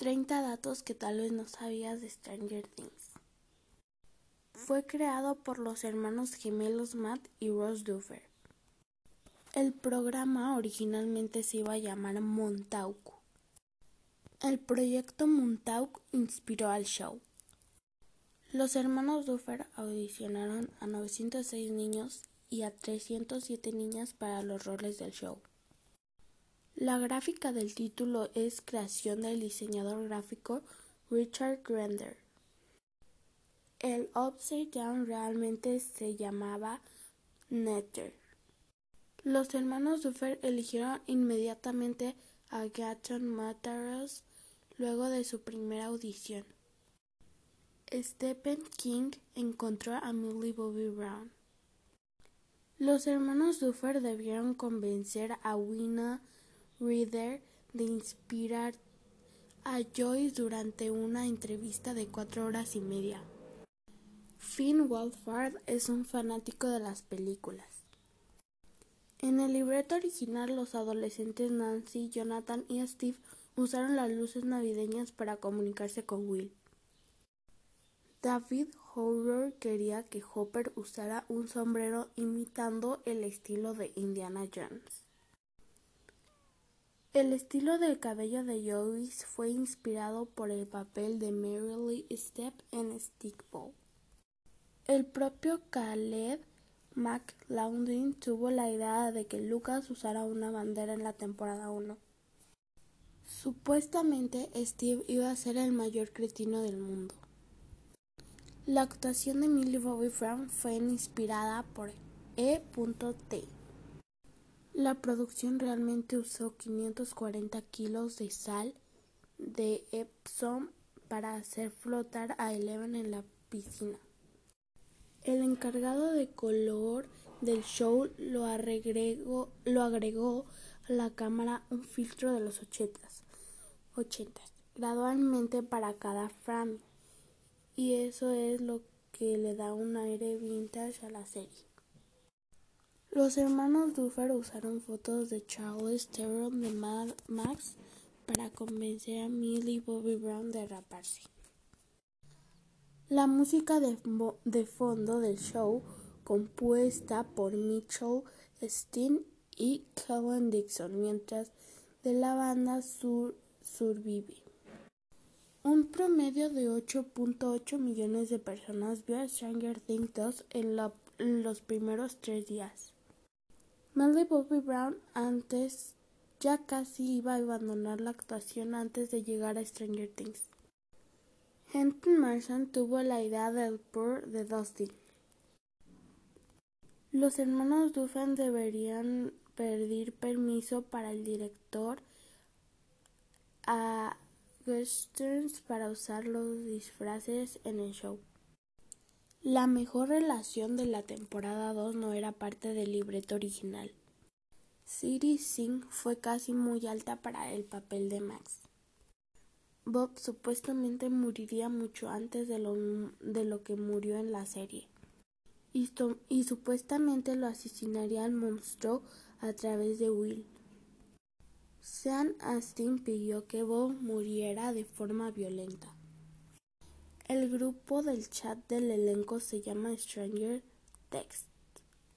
30 datos que tal vez no sabías de Stranger Things. Fue creado por los hermanos gemelos Matt y Ross Duffer. El programa originalmente se iba a llamar Montauk. El proyecto Montauk inspiró al show. Los hermanos Duffer audicionaron a 906 niños y a 307 niñas para los roles del show. La gráfica del título es creación del diseñador gráfico Richard Grender. El Upside Down realmente se llamaba Netter. Los hermanos Duffer eligieron inmediatamente a Gatton Mataros luego de su primera audición. Stephen King encontró a Millie Bobby Brown. Los hermanos Duffer debieron convencer a Wina Reader de inspirar a Joyce durante una entrevista de cuatro horas y media. Finn Wolfhard es un fanático de las películas. En el libreto original, los adolescentes Nancy, Jonathan y Steve usaron las luces navideñas para comunicarse con Will. David Horror quería que Hopper usara un sombrero imitando el estilo de Indiana Jones. El estilo del cabello de Joyce fue inspirado por el papel de Lee Step en Stickball. El propio Caleb McLaughlin tuvo la idea de que Lucas usara una bandera en la temporada 1. Supuestamente Steve iba a ser el mayor cretino del mundo. La actuación de Millie Bobby Brown fue inspirada por E.T. La producción realmente usó 540 kilos de sal de Epsom para hacer flotar a Eleven en la piscina. El encargado de color del show lo agregó, a la cámara un filtro de los 80 gradualmente para cada frame y eso es lo que le da un aire vintage a la serie. Los hermanos Duffer usaron fotos de Charles Theron de Mad Max para convencer a Millie Bobby Brown de raparse. La música de, fondo del show, compuesta por Mitchell Steen y Kevin Dixon, mientras de la banda Sur Survive. Un promedio de 8.8 millones de personas vio a Stranger Things 2 en, los primeros tres días. Millie Bobby Brown antes ya casi iba a abandonar la actuación antes de llegar a Stranger Things. Henry Marsan tuvo la idea del Pur de Dustin. Los hermanos Duffer deberían pedir permiso para el director a westerns para usar los disfraces en el show. La mejor relación de la temporada 2 no era parte del libreto original. Siri Singh fue casi muy alta para el papel de Max. Bob supuestamente moriría mucho antes de lo, de lo que murió en la serie. Y, y supuestamente lo asesinaría al monstruo a través de Will. Sean Astin pidió que Bob muriera de forma violenta. El grupo del chat del elenco se llama Stranger Text.